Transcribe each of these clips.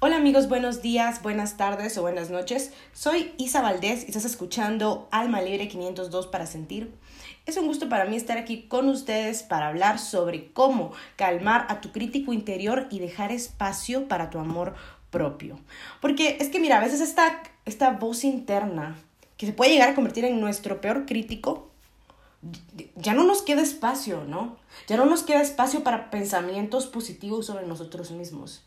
Hola amigos, buenos días, buenas tardes o buenas noches. Soy Isa Valdés y estás escuchando Alma Libre 502 para sentir. Es un gusto para mí estar aquí con ustedes para hablar sobre cómo calmar a tu crítico interior y dejar espacio para tu amor propio. Porque es que mira, a veces esta, esta voz interna que se puede llegar a convertir en nuestro peor crítico, ya no nos queda espacio, ¿no? Ya no nos queda espacio para pensamientos positivos sobre nosotros mismos.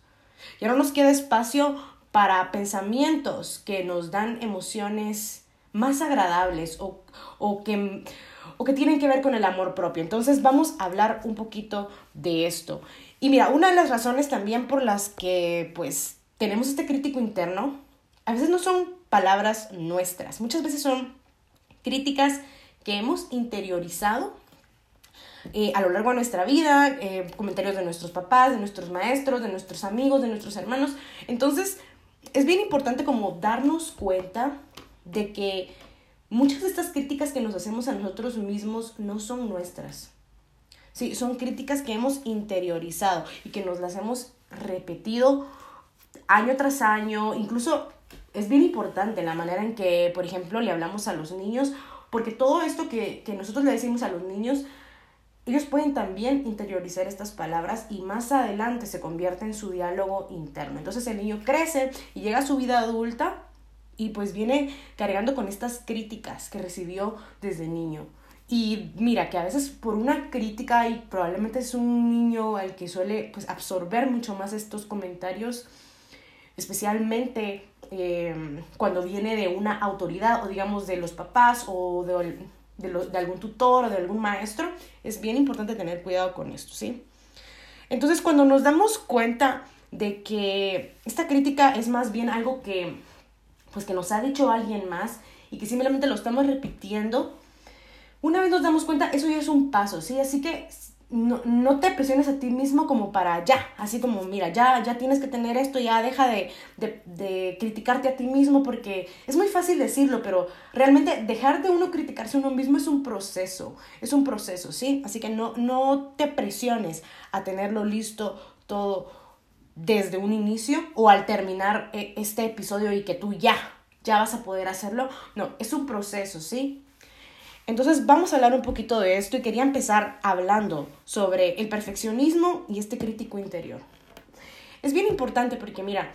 Ya no nos queda espacio para pensamientos que nos dan emociones más agradables o, o, que, o que tienen que ver con el amor propio. Entonces vamos a hablar un poquito de esto. Y mira, una de las razones también por las que pues tenemos este crítico interno, a veces no son palabras nuestras, muchas veces son críticas que hemos interiorizado eh, a lo largo de nuestra vida, eh, comentarios de nuestros papás, de nuestros maestros, de nuestros amigos, de nuestros hermanos. Entonces, es bien importante como darnos cuenta de que muchas de estas críticas que nos hacemos a nosotros mismos no son nuestras. Sí, son críticas que hemos interiorizado y que nos las hemos repetido año tras año. Incluso es bien importante la manera en que, por ejemplo, le hablamos a los niños, porque todo esto que, que nosotros le decimos a los niños ellos pueden también interiorizar estas palabras y más adelante se convierte en su diálogo interno. Entonces el niño crece y llega a su vida adulta y pues viene cargando con estas críticas que recibió desde niño. Y mira que a veces por una crítica y probablemente es un niño al que suele pues absorber mucho más estos comentarios, especialmente eh, cuando viene de una autoridad o digamos de los papás o de de, algún tutor o de algún maestro, es bien importante tener cuidado con esto, ¿sí? Entonces, cuando nos damos cuenta de que esta crítica es más bien algo que, pues, que nos ha dicho alguien más y que simplemente lo estamos repitiendo, una vez nos damos cuenta, eso ya es un paso, ¿sí? Así que no, no, te presiones a ti mismo como para ya, así como, mira, ya, ya tienes que tener esto, ya deja de, de, de, criticarte a ti mismo, porque es muy fácil decirlo, pero realmente dejar de uno criticarse a uno mismo es un proceso, es un proceso, ¿sí? Así que no, no te presiones a tenerlo listo todo desde un inicio o al terminar eh, este episodio y que tú ya, ya vas a poder hacerlo. No, es un proceso, ¿sí? Entonces vamos a hablar un poquito de esto y quería empezar hablando sobre el perfeccionismo y este crítico interior. Es bien importante porque mira,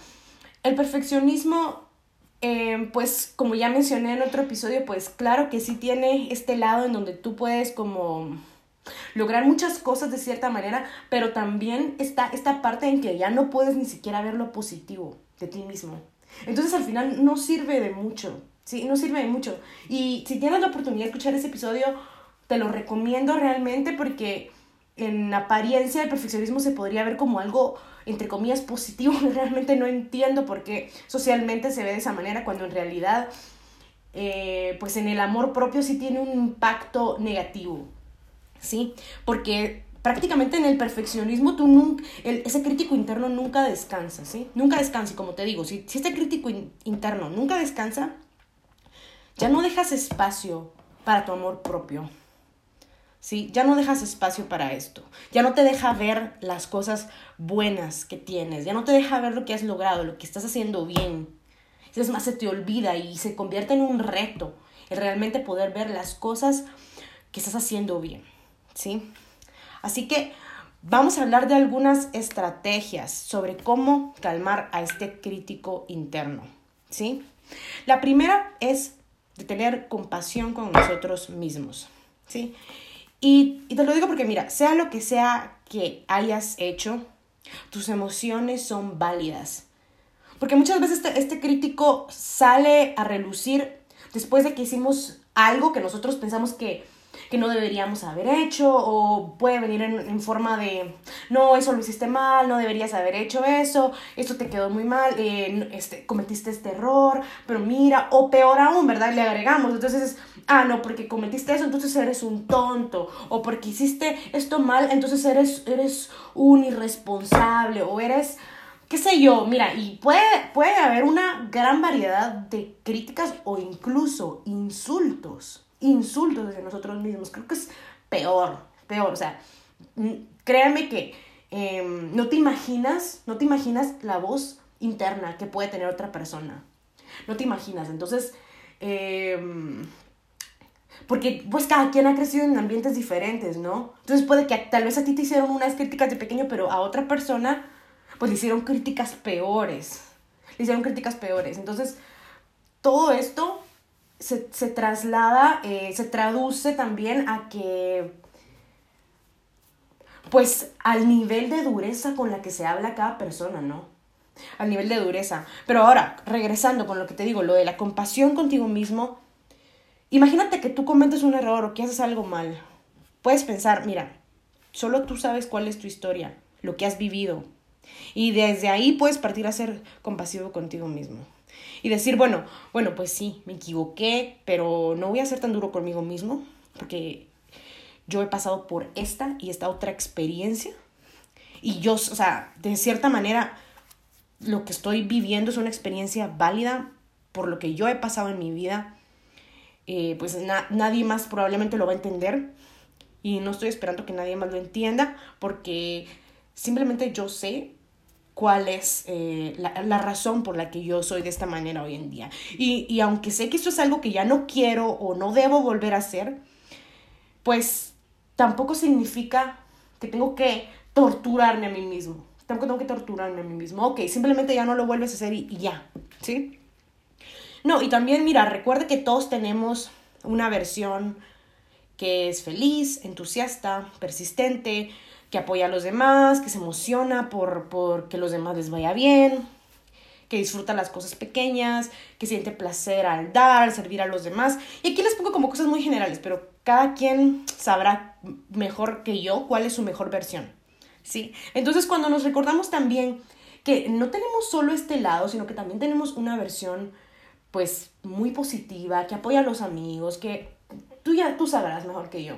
el perfeccionismo, eh, pues como ya mencioné en otro episodio, pues claro que sí tiene este lado en donde tú puedes como lograr muchas cosas de cierta manera, pero también está esta parte en que ya no puedes ni siquiera ver lo positivo de ti mismo. Entonces al final no sirve de mucho. Sí, no sirve de mucho. Y si tienes la oportunidad de escuchar ese episodio, te lo recomiendo realmente porque en apariencia el perfeccionismo se podría ver como algo, entre comillas, positivo. Realmente no entiendo por qué socialmente se ve de esa manera cuando en realidad, eh, pues en el amor propio sí tiene un impacto negativo. ¿Sí? Porque prácticamente en el perfeccionismo tú nunca, ese crítico interno nunca descansa, ¿sí? Nunca descansa. Y como te digo, si, si este crítico interno nunca descansa, ya no dejas espacio para tu amor propio. ¿Sí? Ya no dejas espacio para esto. Ya no te deja ver las cosas buenas que tienes. Ya no te deja ver lo que has logrado, lo que estás haciendo bien. Es más, se te olvida y se convierte en un reto el realmente poder ver las cosas que estás haciendo bien. ¿Sí? Así que vamos a hablar de algunas estrategias sobre cómo calmar a este crítico interno. ¿Sí? La primera es de tener compasión con nosotros mismos, ¿sí? Y, y, te lo digo porque, mira, sea lo que sea que hayas hecho, tus emociones son válidas. Porque muchas veces este, este crítico sale a relucir después de que hicimos algo que nosotros pensamos que que no deberíamos haber hecho o puede venir en, forma de, no, eso lo hiciste mal, no deberías haber hecho eso, esto te quedó muy mal, eh, este, cometiste este error, pero mira, o peor aún, ¿verdad? Le agregamos, entonces ah, no, porque cometiste eso, entonces eres un tonto, o porque hiciste esto mal, entonces eres, eres un irresponsable, o eres qué sé yo, mira, y puede, puede haber una gran variedad de críticas o incluso insultos insultos de nosotros mismos. Creo que es peor, peor. O sea, créanme que em, no te imaginas, no te imaginas la voz interna que puede tener otra persona. No te imaginas. Entonces, em, porque pues cada quien ha crecido en ambientes diferentes, ¿no? Entonces puede que tal vez a ti te hicieron unas críticas de pequeño, pero a otra persona pues le hicieron críticas peores. Le hicieron críticas peores. Entonces, todo esto se, traslada, eh, se traduce también a que pues al nivel de dureza con la que se habla cada persona, ¿no? Al nivel de dureza. Pero ahora, regresando con lo que te digo, lo de la compasión contigo mismo, imagínate que tú cometes un error o que haces algo mal. Puedes pensar, mira, solo tú sabes cuál es tu historia, lo que has vivido. Y desde ahí puedes partir a ser compasivo contigo mismo. Y decir, bueno, bueno, pues sí, me equivoqué, pero no voy a ser tan duro conmigo mismo, porque yo he pasado por esta y esta otra experiencia. Y yo, o sea, de cierta manera, lo que estoy viviendo es una experiencia válida por lo que yo he pasado en mi vida. Eh, pues nadie más probablemente lo va a entender. Y no estoy esperando que nadie más lo entienda porque simplemente yo sé cuál es eh, la, razón por la que yo soy de esta manera hoy en día. Y, y aunque sé que esto es algo que ya no quiero o no debo volver a hacer, pues tampoco significa que tengo que torturarme a mí mismo. Tampoco tengo que torturarme a mí mismo. Ok, simplemente ya no lo vuelves a hacer y, ya, ¿sí? No, y también, mira, recuerda que todos tenemos una versión que es feliz, entusiasta, persistente, que apoya a los demás, que se emociona por, por que los demás les vaya bien, que disfruta las cosas pequeñas, que siente placer al dar, al servir a los demás. Y aquí les pongo como cosas muy generales, pero cada quien sabrá mejor que yo cuál es su mejor versión. ¿Sí? Entonces, cuando nos recordamos también que no tenemos solo este lado, sino que también tenemos una versión pues muy positiva, que apoya a los amigos, que tú ya tú sabrás mejor que yo.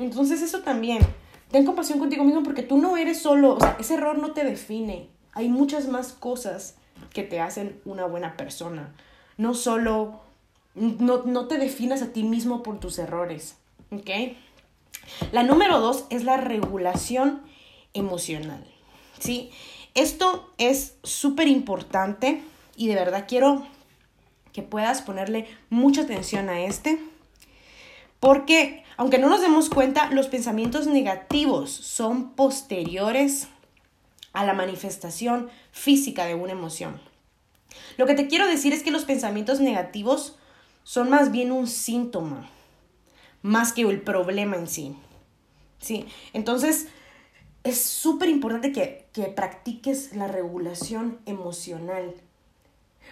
Entonces, eso también ten compasión contigo mismo porque tú no eres solo, o sea, ese error no te define. Hay muchas más cosas que te hacen una buena persona. No solo, no, no te definas a ti mismo por tus errores, ¿ok? La número dos es la regulación emocional, ¿sí? Esto es súper importante y de verdad quiero que puedas ponerle mucha atención a este, porque aunque no nos demos cuenta, los pensamientos negativos son posteriores a la manifestación física de una emoción. Lo que te quiero decir es que los pensamientos negativos son más bien un síntoma, más que el problema en sí. ¿Sí? Entonces, es súper importante que, que practiques la regulación emocional.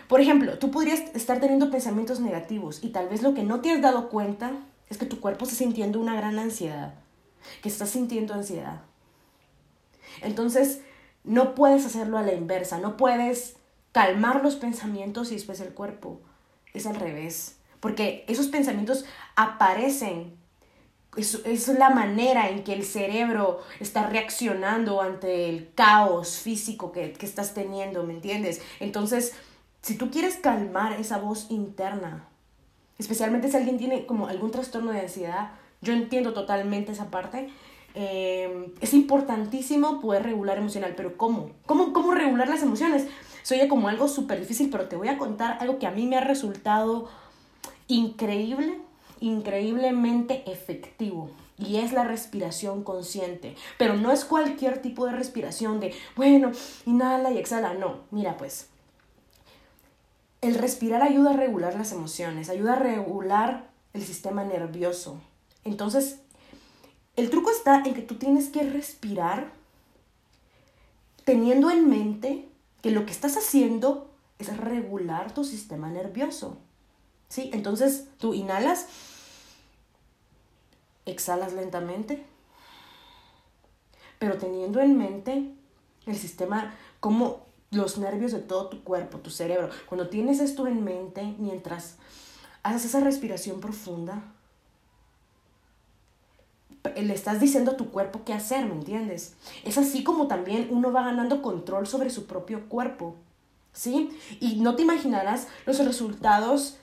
Por ejemplo, tú podrías estar teniendo pensamientos negativos y tal vez lo que no te has dado cuenta es que tu cuerpo está sintiendo una gran ansiedad, que estás sintiendo ansiedad. Entonces, no puedes hacerlo a la inversa, no puedes calmar los pensamientos y después el cuerpo. Es al revés, porque esos pensamientos aparecen. Es, es la manera en que el cerebro está reaccionando ante el caos físico que, que estás teniendo, ¿me entiendes? Entonces, si tú quieres calmar esa voz interna, especialmente si alguien tiene como algún trastorno de ansiedad, yo entiendo totalmente esa parte, eh, es importantísimo poder regular emocional, pero ¿cómo? ¿Cómo, cómo regular las emociones? Soy como algo súper difícil, pero te voy a contar algo que a mí me ha resultado increíble, increíblemente efectivo. Y es la respiración consciente. Pero no es cualquier tipo de respiración de, bueno, inhala y exhala. No, mira pues. El respirar ayuda a regular las emociones, ayuda a regular el sistema nervioso. Entonces, el truco está en que tú tienes que respirar teniendo en mente que lo que estás haciendo es regular tu sistema nervioso. ¿Sí? Entonces tú inhalas, exhalas lentamente, pero teniendo en mente el sistema, como los nervios de todo tu cuerpo, tu cerebro. Cuando tienes esto en mente, mientras haces esa respiración profunda, le estás diciendo a tu cuerpo qué hacer, ¿me entiendes? Es así como también uno va ganando control sobre su propio cuerpo, ¿sí? Y no te imaginarás los resultados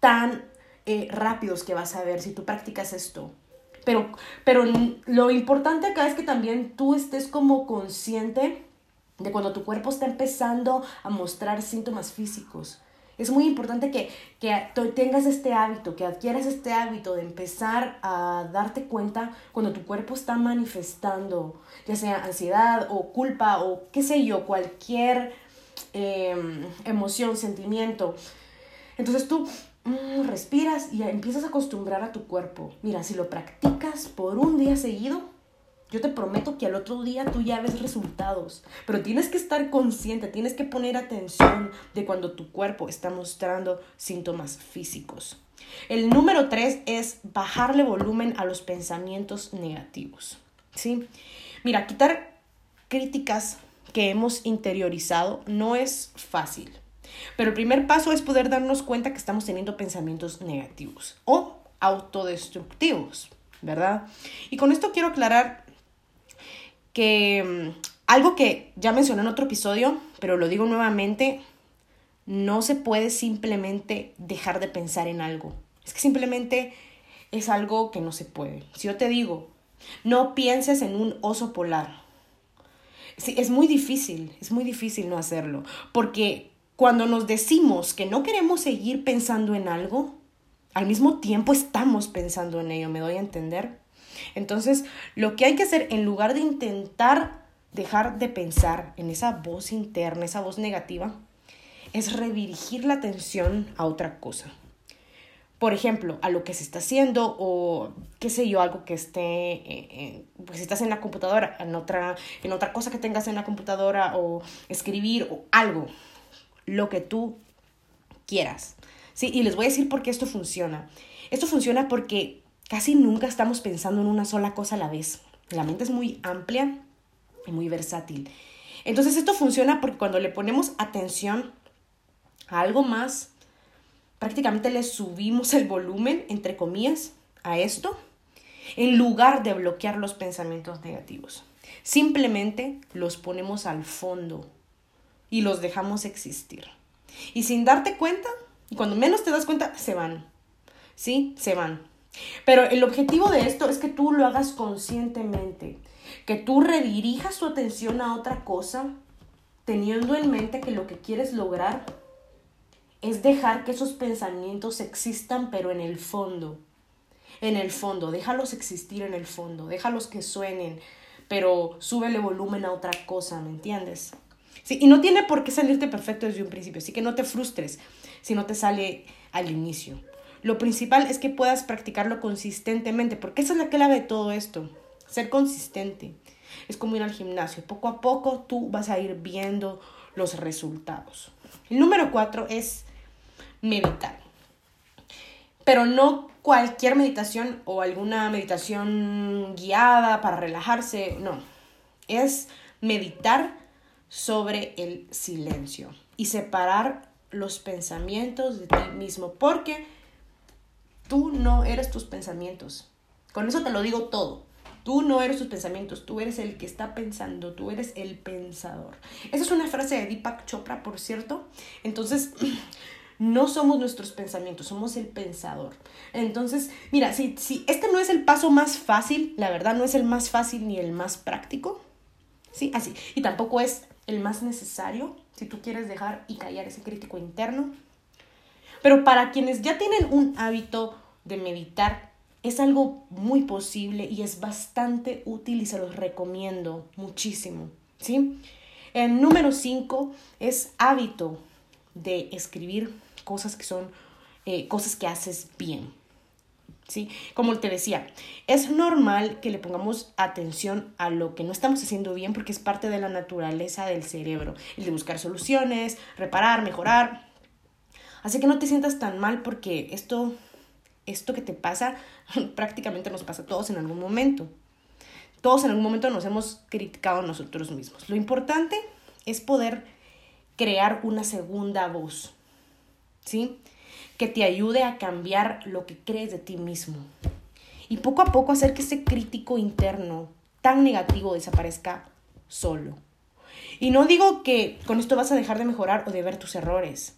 tan eh, rápidos que vas a ver si tú practicas esto. Pero, pero lo importante acá es que también tú estés como consciente de cuando tu cuerpo está empezando a mostrar síntomas físicos. Es muy importante que, que tengas este hábito, que adquieras este hábito de empezar a darte cuenta cuando tu cuerpo está manifestando, ya sea ansiedad o culpa o qué sé yo, cualquier em, emoción, sentimiento. Entonces tú mm, respiras y empiezas a acostumbrar a tu cuerpo. Mira, si lo practicas por un día seguido, yo te prometo que al otro día tú ya ves resultados, pero tienes que estar consciente, tienes que poner atención de cuando tu cuerpo está mostrando síntomas físicos. El número tres es bajarle volumen a los pensamientos negativos. ¿sí? Mira, quitar críticas que hemos interiorizado no es fácil, pero el primer paso es poder darnos cuenta que estamos teniendo pensamientos negativos o autodestructivos, ¿verdad? Y con esto quiero aclarar que mm, algo que ya mencioné en otro episodio, pero lo digo nuevamente, no se puede simplemente dejar de pensar en algo. Es que simplemente es algo que no se puede. Si yo te digo, no pienses en un oso polar. Sí, es muy difícil, es muy difícil no hacerlo, porque cuando nos decimos que no queremos seguir pensando en algo, al mismo tiempo estamos pensando en ello, ¿me doy a entender? Entonces, lo que hay que hacer en lugar de intentar dejar de pensar en esa voz interna, esa voz negativa, es redirigir la atención a otra cosa. Por ejemplo, a lo que se está haciendo o qué sé yo, algo que esté, eh, eh, pues si estás en la computadora, en otra, en otra cosa que tengas en la computadora o escribir o algo, lo que tú quieras. Sí, y les voy a decir por qué esto funciona. Esto funciona porque casi nunca estamos pensando en una sola cosa a la vez. La mente es muy amplia y muy versátil. Entonces esto funciona porque cuando le ponemos atención a algo más, prácticamente le subimos el volumen, entre comillas, a esto, en lugar de bloquear los pensamientos negativos. Simplemente los ponemos al fondo y los dejamos existir. Y sin darte cuenta, cuando menos te das cuenta, se van. ¿Sí? Se van. Pero el objetivo de esto es que tú lo hagas conscientemente, que tú redirijas tu atención a otra cosa, teniendo en mente que lo que quieres lograr es dejar que esos pensamientos existan, pero en el fondo. En el fondo, déjalos existir en el fondo, déjalos que suenen, pero súbele volumen a otra cosa, ¿me entiendes? Sí, y no tiene por qué salirte perfecto desde un principio, así que no te frustres si no te sale al inicio. Lo principal es que puedas practicarlo consistentemente, porque esa es la clave de todo esto, ser consistente. Es como ir al gimnasio, poco a poco tú vas a ir viendo los resultados. El número cuatro es meditar. Pero no cualquier meditación o alguna meditación guiada para relajarse, no. Es meditar sobre el silencio y separar los pensamientos de ti mismo, porque Tú no eres tus pensamientos. Con eso te lo digo todo. Tú no eres tus pensamientos, tú eres el que está pensando, tú eres el pensador. Esa es una frase de Deepak Chopra, por cierto. Entonces, no somos nuestros pensamientos, somos el pensador. Entonces, mira, si, si este no es el paso más fácil, la verdad no es el más fácil ni el más práctico, ¿sí? Así. Y tampoco es el más necesario si tú quieres dejar y callar ese crítico interno. Pero para quienes ya tienen un hábito de meditar, es algo muy posible y es bastante útil y se los recomiendo muchísimo, ¿sí? El número 5 es hábito de escribir cosas que son eh, cosas que haces bien. ¿Sí? Como te decía, es normal que le pongamos atención a lo que no estamos haciendo bien porque es parte de la naturaleza del cerebro, el de buscar soluciones, reparar, mejorar. Así que no te sientas tan mal porque esto, esto que te pasa prácticamente nos pasa a todos en algún momento. Todos en algún momento nos hemos criticado a nosotros mismos. Lo importante es poder crear una segunda voz, ¿sí? Que te ayude a cambiar lo que crees de ti mismo. Y poco a poco hacer que ese crítico interno tan negativo desaparezca solo. Y no digo que con esto vas a dejar de mejorar o de ver tus errores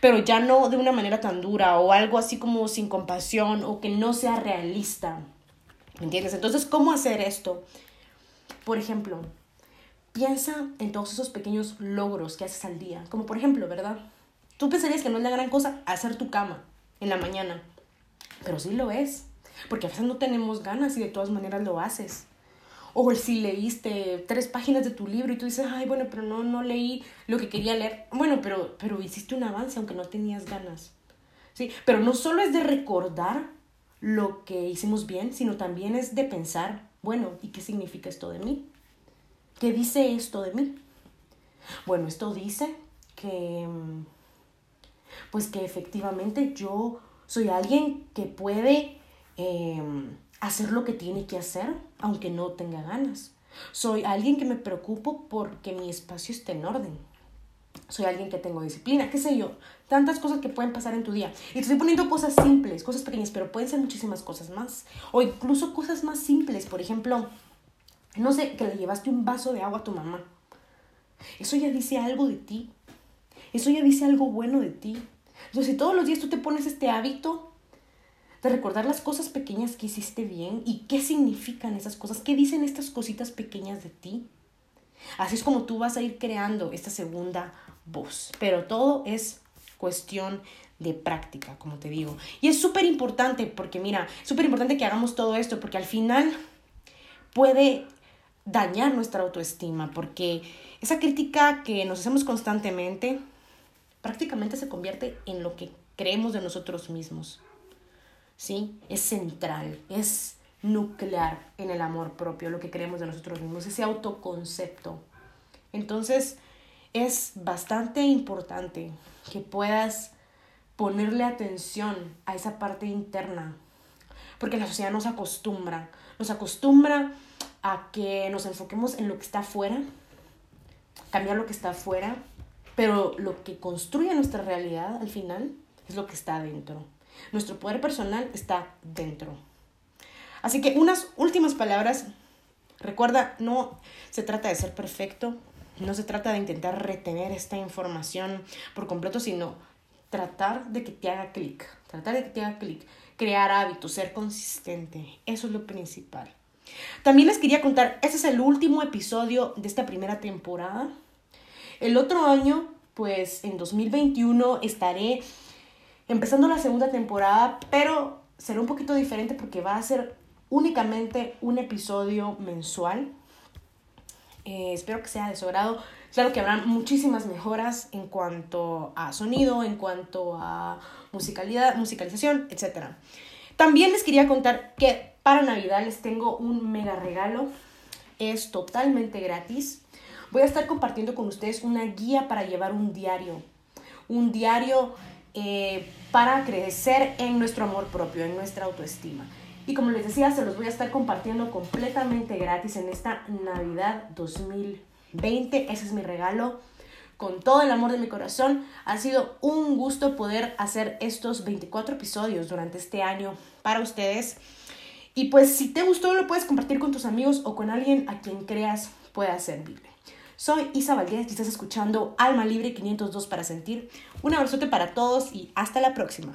pero ya no de una manera tan dura o algo así como sin compasión o que no sea realista. ¿Me entiendes? Entonces, ¿cómo hacer esto? Por ejemplo, piensa en todos esos pequeños logros que haces al día. Como por ejemplo, ¿verdad? Tú pensarías que no es la gran cosa hacer tu cama en la mañana. Pero sí lo es. Porque a veces no tenemos ganas y de todas maneras lo haces. O si leíste tres páginas de tu libro y tú dices, ay, bueno, pero no, no leí lo que quería leer. Bueno, pero, pero hiciste un avance aunque no tenías ganas. ¿Sí? Pero no solo es de recordar lo que hicimos bien, sino también es de pensar, bueno, ¿y qué significa esto de mí? ¿Qué dice esto de mí? Bueno, esto dice que, pues que efectivamente yo soy alguien que puede em, hacer lo que tiene que hacer, aunque no tenga ganas. Soy alguien que me preocupo porque mi espacio esté en orden. Soy alguien que tengo disciplina, qué sé yo, tantas cosas que pueden pasar en tu día. Y te estoy poniendo cosas simples, cosas pequeñas, pero pueden ser muchísimas cosas más. O incluso cosas más simples, por ejemplo, no sé, que le llevaste un vaso de agua a tu mamá. Eso ya dice algo de ti. Eso ya dice algo bueno de ti. Entonces, si todos los días tú te pones este hábito, de recordar las cosas pequeñas que hiciste bien y qué significan esas cosas, qué dicen estas cositas pequeñas de ti. Así es como tú vas a ir creando esta segunda voz. Pero todo es cuestión de práctica, como te digo. Y es súper importante porque, mira, súper importante que hagamos todo esto porque al final puede dañar nuestra autoestima porque esa crítica que nos hacemos constantemente prácticamente se convierte en lo que creemos de nosotros mismos. ¿Sí? Es central, es nuclear en el amor propio, lo que creemos de nosotros mismos, ese autoconcepto. Entonces, es bastante importante que puedas ponerle atención a esa parte interna, porque la sociedad nos acostumbra, nos acostumbra a que nos enfoquemos en lo que está afuera, cambiar lo que está afuera, pero lo que construye nuestra realidad al final es lo que está adentro. Nuestro poder personal está dentro. Así que unas últimas palabras. Recuerda, no se trata de ser perfecto, no se trata de intentar retener esta información por completo, sino tratar de que te haga clic, tratar de que te haga clic, crear hábitos, ser consistente, eso es lo principal. También les quería contar, este es el último episodio de esta primera temporada. El otro año, pues en 2021 estaré empezando la segunda temporada, pero será un poquito diferente porque va a ser únicamente un episodio mensual. Eh, espero que sea de su agrado. Claro que habrá muchísimas mejoras en cuanto a sonido, en cuanto a musicalidad, musicalización, etc. También les quería contar que para Navidad les tengo un mega regalo. Es totalmente gratis. Voy a estar compartiendo con ustedes una guía para llevar un diario. Un diario eh, para crecer en nuestro amor propio, en nuestra autoestima. Y como les decía, se los voy a estar compartiendo completamente gratis en esta Navidad 2020. Ese es mi regalo. Con todo el amor de mi corazón, ha sido un gusto poder hacer estos 24 episodios durante este año para ustedes. Y pues si te gustó, lo puedes compartir con tus amigos o con alguien a quien creas pueda servirle. Soy Isa Valdés y estás escuchando Alma Libre 502 para sentir. Un abrazote para todos y hasta la próxima.